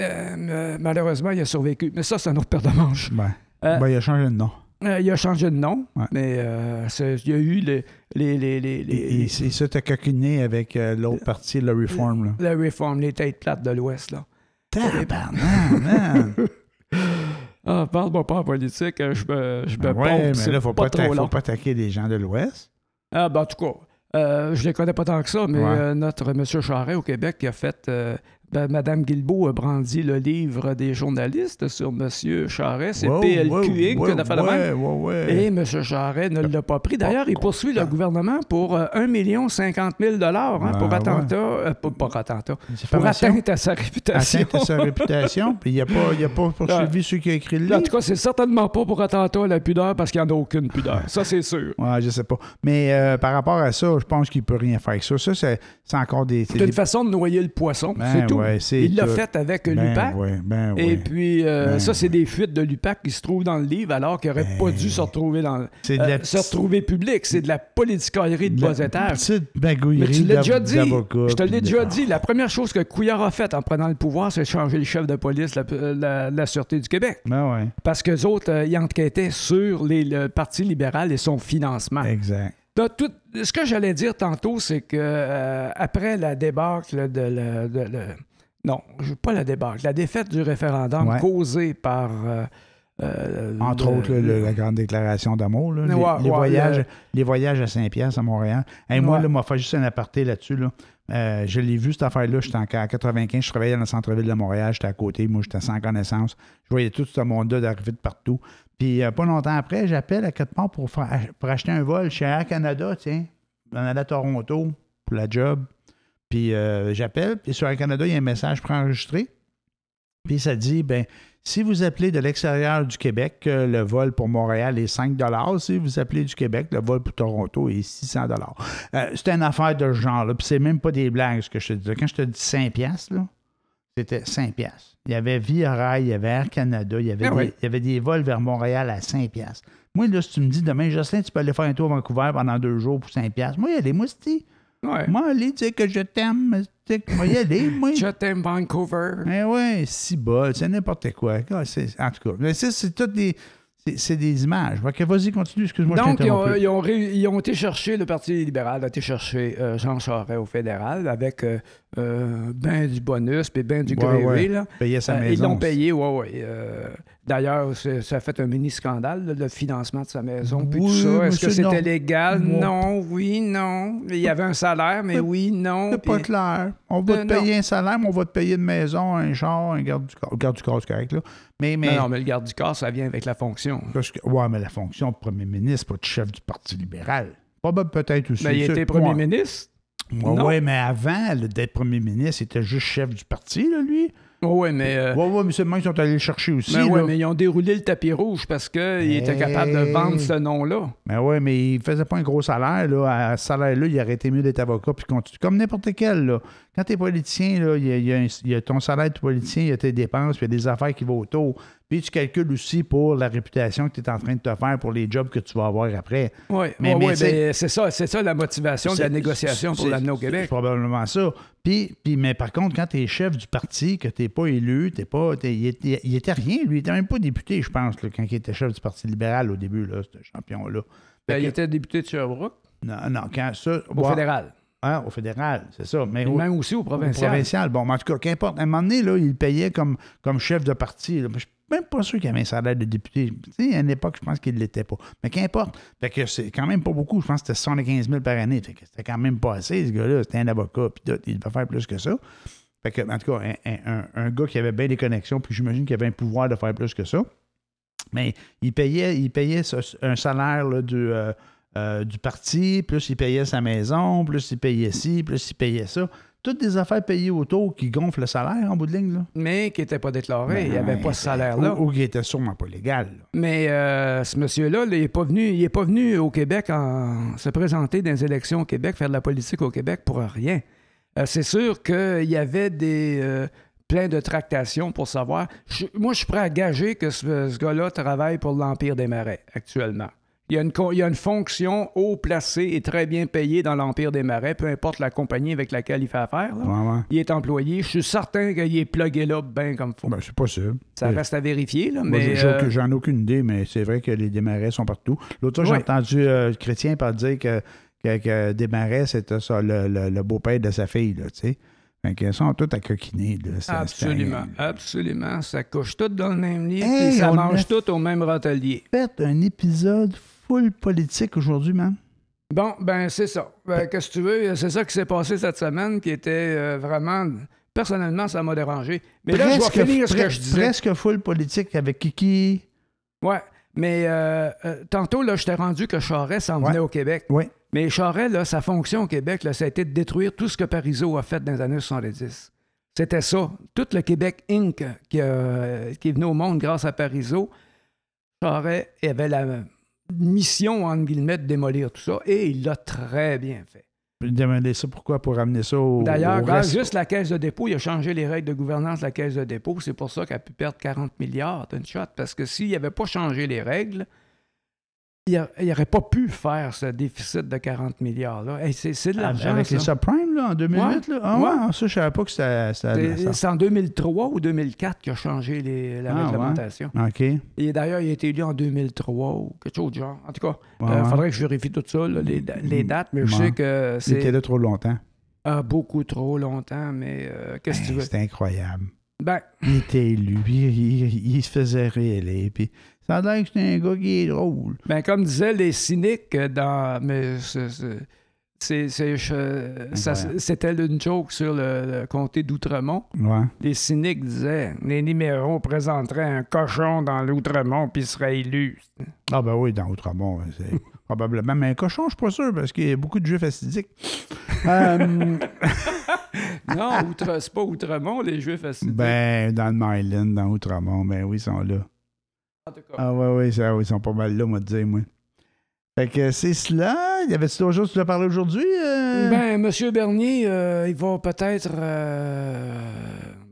euh, euh, malheureusement, il a survécu. Mais ça, c'est un autre paire de manches. Ben, Euh, ben, il a changé de nom. Euh, il a changé de nom, Ouais. mais euh, il y a eu les, les, les, les, les- Il, il, il s'était coquiné avec l'autre partie, le Reform. Là. la réforme, les têtes plates de l'Ouest. là. Tabarnak, man! Ah, parle-moi pas en politique, je me, je me Ben ouais, mais là, faut pas trop faut pas attaquer les gens de l'Ouest. Ah, ben, en tout cas, euh, je les connais pas tant que ça, mais Ouais. euh, notre M. Charret au Québec qui a fait. euh, ben, Madame Guilbeault a brandi le livre des journalistes sur M. Charret. C'est Wow, PLQ wow, Inc. wow, ouais, ouais. Et M. Charret ne l'a pas pris. D'ailleurs, il poursuit le gouvernement pour euh, 1 50 000 hein, pour Ben, attentat. euh, pas attentat. Pour Diffamation. atteinte à sa réputation. Atteinte à sa réputation, puis il n'a pas, a pas poursuivi ceux qui ont écrit le Là, en livre. tout cas, c'est certainement pas pour attentat à la pudeur parce qu'il n'y en a aucune pudeur. Ça, c'est sûr. Ouais, je sais pas. Mais euh, par rapport à ça, je pense qu'il peut rien faire avec ça. Ça, c'est, encore des. c'est C'est une des- façon de noyer le poisson. Ben c'est tout. ouais, il l'a fait avec Ben l'UPAC. ouais, ben Et puis, euh, Ben ça, c'est des fuites de l'UPAC qui se trouvent dans le livre alors qu'il n'aurait pas dû se retrouver dans euh, la se retrouver public. C'est de la politicalerie de de bas étage. Petite Mais bagouillerie tu l'as déjà dit. Je te l'ai déjà dit. La première chose que Couillard a faite en prenant le pouvoir, c'est changer le chef de police de la, la- la Sûreté du Québec. Parce qu'eux autres, euh, ils enquêtaient sur les- le Parti libéral et son financement. exact. Donc, tout- ce que j'allais dire tantôt, c'est que euh, après la débâcle de, non, je- pas la débâcle, la défaite du référendum Ouais. causée par euh, euh, Entre le- autres, le- la grande déclaration d'amour, les, Ouais, les ouais, voyages, le- les voyages à Saint-Pierre, à Montréal. Hey, moi, là, m'a fait juste un aparté là-dessus. Là. Euh, je l'ai vu, cette affaire-là. J'étais en 95, je travaillais dans le centre-ville de Montréal, j'étais à côté, moi, j'étais sans connaissance. Je voyais tout ce monde-là d'arriver de partout. Puis, euh, pas longtemps après, j'appelle à part pour, faire- pour acheter un vol chez Air Canada, tiens. On allait à Toronto pour la job. Puis euh, j'appelle, puis sur Air Canada, il y a un message préenregistré. Puis ça dit, ben, si vous appelez de l'extérieur du Québec, euh, le vol pour Montréal est 5 Si vous appelez du Québec, le vol pour Toronto est 600 euh, C'est une affaire de ce genre, là. Puis c'est même pas des blagues, ce que je te dis. Quand je te dis 5 là, c'était 5 Il y avait Via Rail, il y avait Air Canada, il y avait, Ah des, oui. il y avait des vols vers Montréal à 5 Moi, là, si tu me dis demain, Jocelyn, tu peux aller faire un tour à Vancouver pendant deux jours pour 5 Moi, y aller, moi, c'est Ouais. Moi, aller dire que je t'aime, moi, y aller, moi. Je t'aime, Vancouver. Eh ouais, si bol, c'est n'importe quoi. Ah, En tout cas, mais ça, c'est toutes des. c'est- des images. Que vas-y, continue, excuse-moi, je Donc, t'ai ils ont, ils ont ré- ils ont été chercher, le Parti libéral a été chercher euh, Jean Charest au fédéral avec euh, euh, ben du bonus puis ben du Ouais, gravy. ouais. Sa Euh, maison. ils l'ont payé, oui, oui. D'ailleurs, c'est- ça a fait un mini-scandale, là, le financement de sa maison, puis Oui, tout ça. mais Est-ce que c'était légal? Moi- Non, oui, non. Il y avait un salaire, mais oui, non. C'est pas clair. On va Euh, te payer non. un salaire, mais on va te payer une maison, un char, un garde du corps. Garde du corps, c'est correct, là. Mais, mais, Non, non, mais le garde du corps, ça vient avec la fonction. parce que- ouais, mais la fonction de premier ministre, pas de chef du Parti libéral. Probable peut-être aussi. Ben, il était premier Ouais. ministre. Non. ouais, mais avant d'être premier ministre, il était juste chef du parti, là, lui. Oui, mais. euh, ouais, mais c'est le même qu'ils sont allés le chercher aussi. ben ouais, mais ils ont déroulé le tapis rouge parce qu'ils étaient capables de vendre ce nom-là. Mais ouais, mais il faisait pas un gros salaire. Là. À ce salaire-là, il aurait été mieux d'être avocat puis. Comme n'importe quel. Là. Quand tu es politicien, là, il, y a, il y a un- il y a ton salaire de politicien, il y a tes dépenses, puis il y a des affaires qui vont autour. Puis tu calcules aussi pour la réputation que tu es en train de te faire pour les jobs que tu vas avoir après. Oui, Mais- mais c'est- ben, c'est ça, c'est ça la motivation de la C'est- négociation pour c'est- l'amener au c'est Québec. probablement ça. Puis, puis, mais par contre, quand tu es chef du parti, que tu n'es pas élu, t'es pas, il, était, il était rien, lui. Il était même pas député, je pense, là, quand il était chef du Parti libéral au début, là, ce champion-là. Ben, il que- était député de Sherbrooke, Non, non, quand ça. au ouais, fédéral. hein, au fédéral, c'est ça. Mais au, même aussi au au provincial. provincial. Bon, mais en tout cas, qu'importe. À un moment donné, là, il payait comme, comme chef de parti. là. Je suis même pas sûr qu'il avait un salaire de député. À une époque, je pense qu'il ne l'était pas. Mais qu'importe. Fait que c'est quand même pas beaucoup. Je pense que c'était 75 000 par année. Fait que c'était quand même pas assez, ce gars-là. C'était un avocat, puis tout, il devait faire plus que ça. Fait que, en tout cas, un, un- gars qui avait bien des connexions, puis j'imagine qu'il avait un pouvoir de faire plus que ça. Mais il payait, il payait un salaire du, euh, euh, du parti, plus il payait sa maison, plus il payait ci, plus il payait ça. Toutes des affaires payées autour qui gonflent le salaire en bout de ligne. Là. Mais qui n'était pas déclaré. il n'y Ben, avait pas ce salaire-là. Ou, ou qui était sûrement pas légal. là. Mais euh, ce monsieur-là, là, il n'est pas, venu- il est pas venu au Québec en, se présenter dans les élections au Québec, faire de la politique au Québec pour rien. Euh, c'est sûr qu'il y avait des euh, plein de tractations pour savoir. Je- moi, je suis prêt à gager que ce, ce gars-là travaille pour l'Empire des Marais actuellement. Il y, a une, il y a une fonction haut placée et très bien payée dans l'Empire des Marais, peu importe la compagnie avec laquelle il fait affaire. là. Ouais, ouais. Il est employé. Je suis certain qu'il est plugué là bien comme faut. Ben, c'est possible. Ça reste à vérifier, là, Moi, mais... j'ai- euh, J'en ai aucune idée, mais c'est vrai que les démarrais sont partout. L'autre fois, j'ai entendu euh, Chrétien par dire que, que, que Desmarais, c'était ça, le, le- le beau-père de sa fille, là, tu sais. Fait qu'ils sont tous à coquiner. Là. C'est- Absolument, c'est absolument. Ça couche tout dans le même lit, Hey, puis ça on mange a- tout au même râtelier. un- fait un épisode full politique aujourd'hui, man? Bon, ben c'est ça. Ben, Qu'est-ce que tu veux? C'est ça qui s'est passé cette semaine qui était euh, vraiment... Personnellement, ça m'a dérangé. Mais là, je vais finir ce que je disais. presque full politique avec Kiki. Ouais, mais euh, euh, tantôt, là, je t'ai rendu que Charest s'en Ouais. venait au Québec. Oui. Mais Charest, là, sa fonction au Québec, là, ça a été de détruire tout ce que Parizeau a fait dans les années 70. C'était ça. Tout le Québec Inc. qui, a- qui est venu au monde grâce à Parizeau, Charest avait la mission, entre guillemets, de démolir tout ça, et il l'a très bien fait. Demander ça pourquoi? Pour amener ça au. D'ailleurs, reste- juste la caisse de dépôt, il a changé les règles de gouvernance de la caisse de dépôt. C'est pour ça qu'elle a pu perdre 40 milliards d'une shot. Parce que s'il n'avait pas changé les règles, il n'aurait pas pu faire ce déficit de 40 milliards-là. Hey, c'est, c'est de Ah, l'argent, Avec ça. les subprimes, là, en 2008, là. Ah, Ouais. ouais. ça, je savais pas que c'était. C'est, c'est en 2003 ou 2004 qu'il a changé les- la Ah, ouais. réglementation. OK. Et d'ailleurs, il a été élu en 2003 ou quelque chose du genre. En tout cas, il Ouais, ouais. faudrait que je vérifie tout ça, là, les, les dates, mais je Ouais. sais que Il était c'est là trop longtemps. ah, beaucoup trop longtemps. Mais euh, qu'est-ce que tu veux? C'était incroyable. Ben, Il était élu, puis il, il- il se faisait réélire, puis ça a l'air que c'était un gars qui est drôle. Ben, comme disaient les cyniques euh, dans. Mais c'est- c'est- c'est, c'est- Incroyable. c'était une joke sur le, le comté d'Outremont. Ouais. Les cyniques disaient les libéraux présenteraient un cochon dans l'Outremont puis serait élu. Ah ben oui, dans Outremont, c'est probablement. Mais un cochon, je suis pas sûr, parce qu'il y a beaucoup de juifs acidiques. Euh, Non, Outre, c'est pas Outremont, les Juifs assidiques. ben, dans le Myland, dans Outremont, ben oui, ils sont là. En tout cas. Ah ouais, ouais, ça, ils sont pas mal là, moi, te dire, moi. Fait que c'est cela. Y avait-tu d'autres choses que tu as parlé aujourd'hui? euh? Ben, Monsieur Bernier, euh, il va peut-être. euh,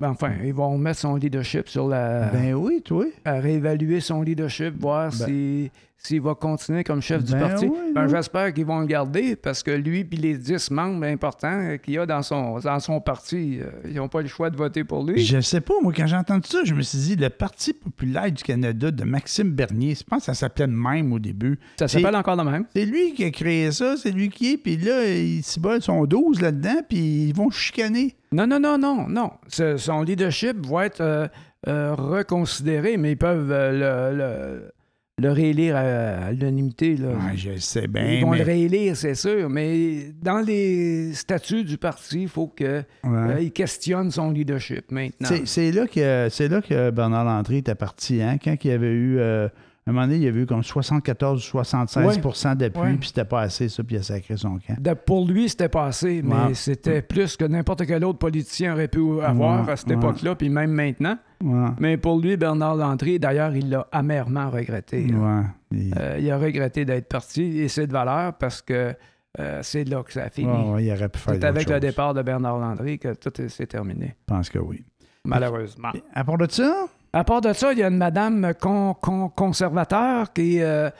ben, enfin, ils vont mettre son leadership sur la. Ben oui, toi. à réévaluer son leadership, voir Ben- si- s'il va continuer comme chef du Ben parti. oui, Ben, oui. J'espère qu'ils vont le garder parce que lui et les 10 membres importants qu'il y a dans son, dans son parti, euh, ils n'ont pas le choix de voter pour lui. Je sais pas, moi, quand j'ai entendu ça, je me suis dit, le Parti populaire du Canada de Maxime Bernier, je pense que ça s'appelait de même au début. Ça s'appelle encore de même. C'est lui qui a créé ça, c'est lui qui est, puis là, ils sont 12 là-dedans, puis ils vont chicaner. Non, non, non, non, non. Ce- son leadership va être euh, euh, reconsidéré, mais ils peuvent euh, le, le- le réélire à, à l'unanimité. là. Ouais, je sais bien, Ils vont mais... le réélire, c'est sûr, mais dans les statuts du parti, il faut qu'il Ouais. questionne son leadership maintenant. C'est- là, que, c'est là que Bernard Landry était parti, hein, quand il y avait eu... euh, un moment donné, il y avait eu comme 74 ou 76 d'appui, Ouais. puis c'était pas assez, ça, puis il a sacré son camp. De- pour lui, c'était passé, mais Ouais. c'était plus que n'importe quel autre politicien aurait pu avoir Ouais, à cette ouais. époque-là, puis même maintenant. Ouais. Mais pour lui, Bernard Landry, d'ailleurs, il l'a amèrement regretté. Ouais. Il- Euh, il a regretté d'être parti, et c'est de valeur parce que euh, c'est là que ça a fini. ouais, ouais, il aurait pu faire c'est avec le départ de Bernard Landry que tout est- s'est terminé, Je pense que oui. malheureusement. À part de ça, À part de ça, il y a une madame con- con- conservateur qui, euh,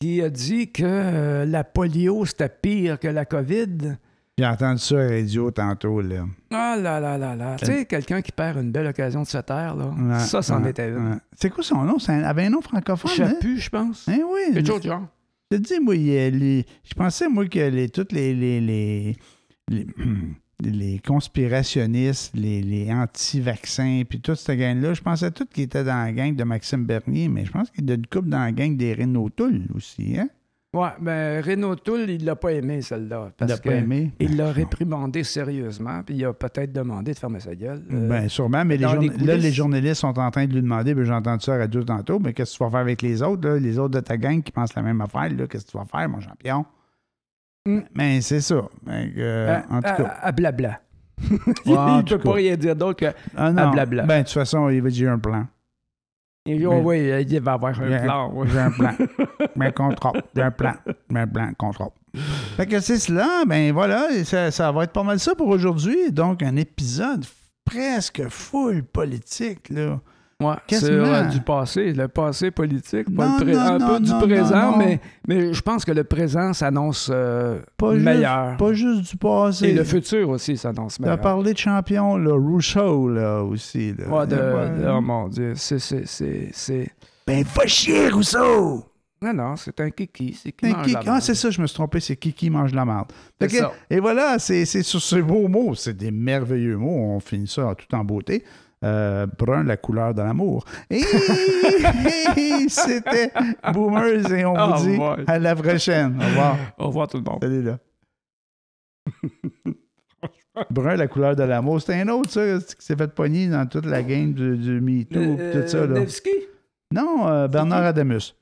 qui a dit que euh, la polio, c'était pire que la COVID. j'ai entendu ça à la radio tantôt, là. Ah là là là là. Tu sais, quelqu'un qui perd une belle occasion de se taire, là. Ouais, ça, c'en ouais, était une. ouais. C'est quoi son nom? Ça avait un nom francophone, hein? Chapu, je pense. Hein, oui. Quelque chose genre. Je te dis, moi, les- je pensais, moi, que les, toutes les, les, les, les, les conspirationnistes, les, les anti-vaccins, puis toute cette gang-là, je pensais tout qu'ils étaient dans la gang de Maxime Bernier, mais je pense qu'il y a une couple dans la gang des Renault Toul aussi, hein? Ouais, ben Renaud Toul, il l'a pas aimé, celle-là. Il Parce l'a que pas aimé? il l'a réprimandé sérieusement, puis il a peut-être demandé de fermer sa gueule. Euh, Ben, sûrement, mais les les là, les journalistes sont en train de lui demander, ben, j'ai entendu ça à radio tantôt, mais qu'est-ce que tu vas faire avec les autres, là? les autres de ta gang qui pensent la même affaire, qu'est-ce que tu vas faire, mon champion? Mm. Mais c'est ça. Ben, euh, à, en tout à- cas. à blabla. Il tout peut pas rien dire d'autre que. Ah non. blabla. Ben, de toute façon, il va dire un plan. Il dit, Mais- oh, oui, il va avoir un plan. J'ai un plan. Mais contrôle. J'ai un plan. J'ai un plan. Contrôle. Fait que c'est cela. Ben voilà. et Ça, ça va être pas mal ça pour aujourd'hui. Donc, un épisode presque full politique, là. Ouais, sur euh, du passé, le passé politique, pas le non, un non, peu du présent. Mais, mais je pense que le présent s'annonce euh, juste- meilleur. Pas juste du passé. Et le futur aussi s'annonce Tu as meilleur. parlé de champion, là. Rousseau, là, aussi. Là. Ouais, de- Ouais. de- oh mon Dieu, c'est. Ben, va chier, Rousseau! Non, non, c'est un kiki. C'est qui Un mange Kiki- la Ah, merde. c'est ça, je me suis trompé, c'est Kiki mange la ça. Et voilà, c'est sur ces beaux mots, c'est des merveilleux mots, on finit ça tout en beauté. Euh, brun, la couleur de l'amour. Et c'était Boomers et on vous dit revoir. à la prochaine. Au revoir. Au revoir tout le monde. Salut là. Brun, la couleur de l'amour. C'est un autre, ça, qui s'est fait pogner dans toute la game du, du MeToo, Euh, tout ça. Là. Nevsky? Non, euh, Bernard Adamus.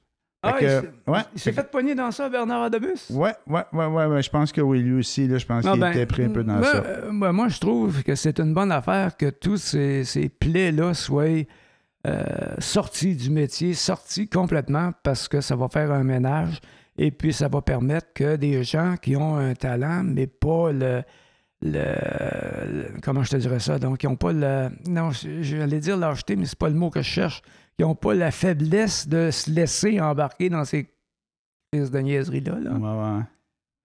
Ah, il s'est- ouais. il s'est fait pogner dans ça, Bernard Adamus? Ouais, ouais, ouais, ouais, ouais, je pense que oui, lui aussi, là, je pense Ah qu'il ben, était pris un peu dans ça. euh, moi, moi, je trouve que c'est une bonne affaire que tous ces, ces plaies-là soient euh, sortis du métier, sortis complètement, parce que ça va faire un ménage et puis ça va permettre que des gens qui ont un talent, mais pas le. le- le- comment je te dirais ça? Donc, ils n'ont pas le. Non, j'allais dire lâcheté, mais c'est pas le mot que je cherche. Ils n'ont pas la faiblesse de se laisser embarquer dans ces crises de niaiseries-là. là Ouais, ouais.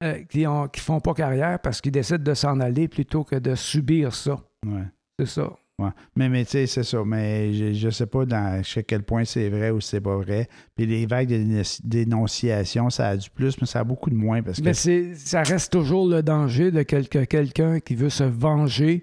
euh, qui ont qui font pas carrière parce qu'ils décident de s'en aller plutôt que de subir ça. ouais. C'est ça. Ouais. Mais, mais tu sais, c'est ça. Mais je, je sais pas dans jusqu'à quel point c'est vrai ou c'est pas vrai. Puis les vagues de dénonci- dénonciation, ça a du plus, mais ça a beaucoup de moins parce que Mais ça reste toujours le danger de quel- que quelqu'un qui veut se venger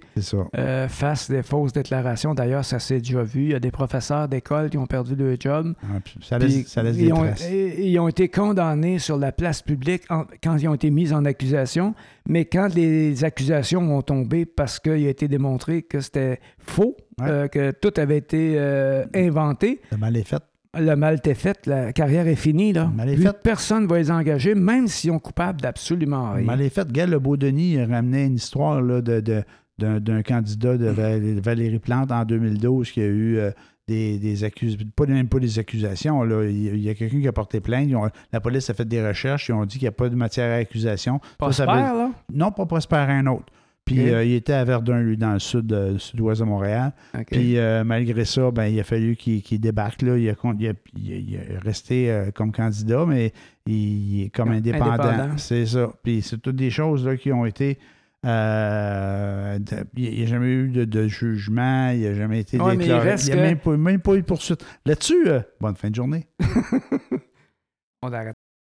euh, fasse des fausses déclarations. D'ailleurs, ça s'est déjà vu. Il y a des professeurs d'école qui ont perdu leur job. Puis ça Puis laisse, ça laisse des ils, ont, traces. et- ils ont été condamnés sur la place publique en- quand ils ont été mis en accusation, Mais quand les accusations ont tombé parce qu'il a été démontré que c'était faux, Ouais. euh, que tout avait été euh, inventé, Le mal est fait. Le mal était fait, la carrière est finie. Là. Mal est fait. Personne ne va les engager, même s'ils sont coupables d'absolument rien. Mal est fait. Gars, le Beau-Denis ramenait une histoire là, de, de- d'un, candidat de Val- Valérie Plante en 2012 qui a eu euh, des, des accusations, pas même pas des accusations. Là. Il, il y a quelqu'un qui a porté plainte. Ont- la police a fait des recherches. Ils ont dit qu'il n'y a pas de matière à accusation. Ça, ça veut- là? non, pas Prosper, un autre. Puis euh, il était à Verdun, lui, dans le sud, euh, sud-ouest de Montréal. Puis euh, malgré ça, ben, il a fallu qu'il débarque. Là. Il, a, con- il a- il a- il a resté comme candidat, mais il, est comme Ouais, indépendant. indépendant. C'est ça. Puis c'est toutes des choses là, qui ont été. euh, il n'y a jamais eu de, de jugement, il n'y a jamais été Ouais, déclaré. Il n'y a que- même, pas, même pas eu de poursuite. Là-dessus, euh, bonne fin de journée. On arrête.